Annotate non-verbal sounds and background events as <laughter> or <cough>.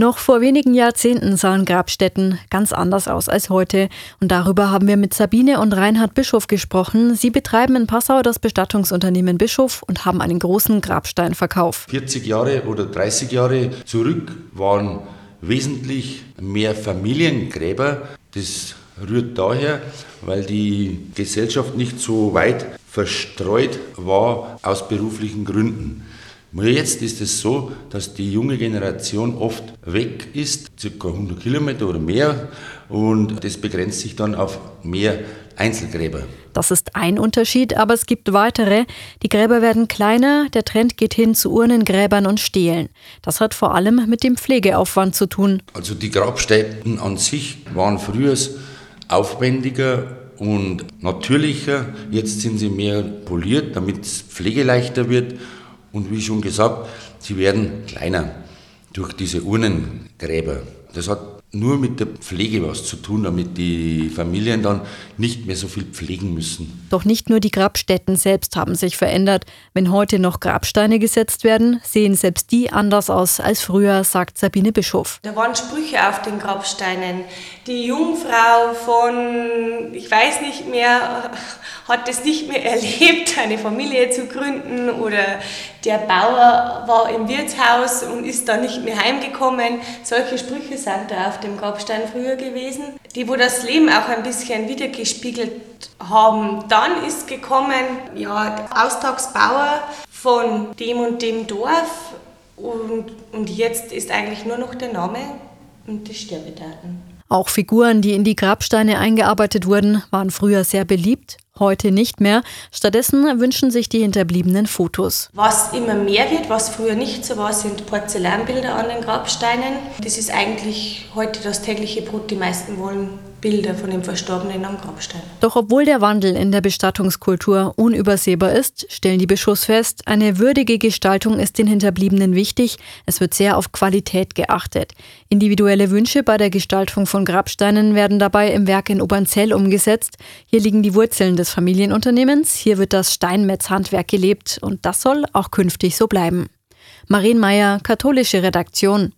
Noch vor wenigen Jahrzehnten sahen Grabstätten ganz anders aus als heute. Und darüber haben wir mit Sabine und Reinhard Bischof gesprochen. Sie betreiben in Passau das Bestattungsunternehmen Bischof und haben einen großen Grabsteinverkauf. 40 Jahre oder 30 Jahre zurück waren wesentlich mehr Familiengräber. Das rührt daher, weil die Gesellschaft nicht so weit verstreut war aus beruflichen Gründen. Jetzt ist es so, dass die junge Generation oft weg ist, ca. 100 Kilometer oder mehr, und das begrenzt sich dann auf mehr Einzelgräber. Das ist ein Unterschied, aber es gibt weitere. Die Gräber werden kleiner, der Trend geht hin zu Urnengräbern und Stelen. Das hat vor allem mit dem Pflegeaufwand zu tun. Also die Grabstätten an sich waren früher aufwendiger und natürlicher. Jetzt sind sie mehr poliert, damit es pflegeleichter wird und wie schon gesagt, sie werden kleiner durch diese Urnengräber. Das hat nur mit der Pflege was zu tun, damit die Familien dann nicht mehr so viel pflegen müssen. Doch nicht nur die Grabstätten selbst haben sich verändert. Wenn heute noch Grabsteine gesetzt werden, sehen selbst die anders aus als früher, sagt Sabine Bischof. Da waren Sprüche auf den Grabsteinen. Die Jungfrau von, ich weiß nicht mehr, hat es nicht mehr <laughs> erlebt, eine Familie zu gründen oder der Bauer war im Wirtshaus und ist dann nicht mehr heimgekommen. Solche Sprüche sind da auf dem Grabstein früher gewesen, die wo das Leben auch ein bisschen wiedergespiegelt haben. Dann ist gekommen, ja, Austagsbauer von dem und dem Dorf und, und jetzt ist eigentlich nur noch der Name und die Sterbedaten. Auch Figuren, die in die Grabsteine eingearbeitet wurden, waren früher sehr beliebt, heute nicht mehr. Stattdessen wünschen sich die Hinterbliebenen Fotos. Was immer mehr wird, was früher nicht so war, sind Porzellanbilder an den Grabsteinen. Das ist eigentlich heute das tägliche Brot. Die meisten wollen Bilder von dem Verstorbenen am Grabstein. Doch obwohl der Wandel in der Bestattungskultur unübersehbar ist, stellen die Bischofs fest, eine würdige Gestaltung ist den Hinterbliebenen wichtig. Es wird sehr auf Qualität geachtet. Individuelle Wünsche bei der Gestaltung von Grabsteinen werden dabei im Werk in Obernzell umgesetzt. Hier liegen die Wurzeln des Familienunternehmens. Hier wird das Steinmetzhandwerk gelebt und das soll auch künftig so bleiben. Marienmeier, katholische Redaktion.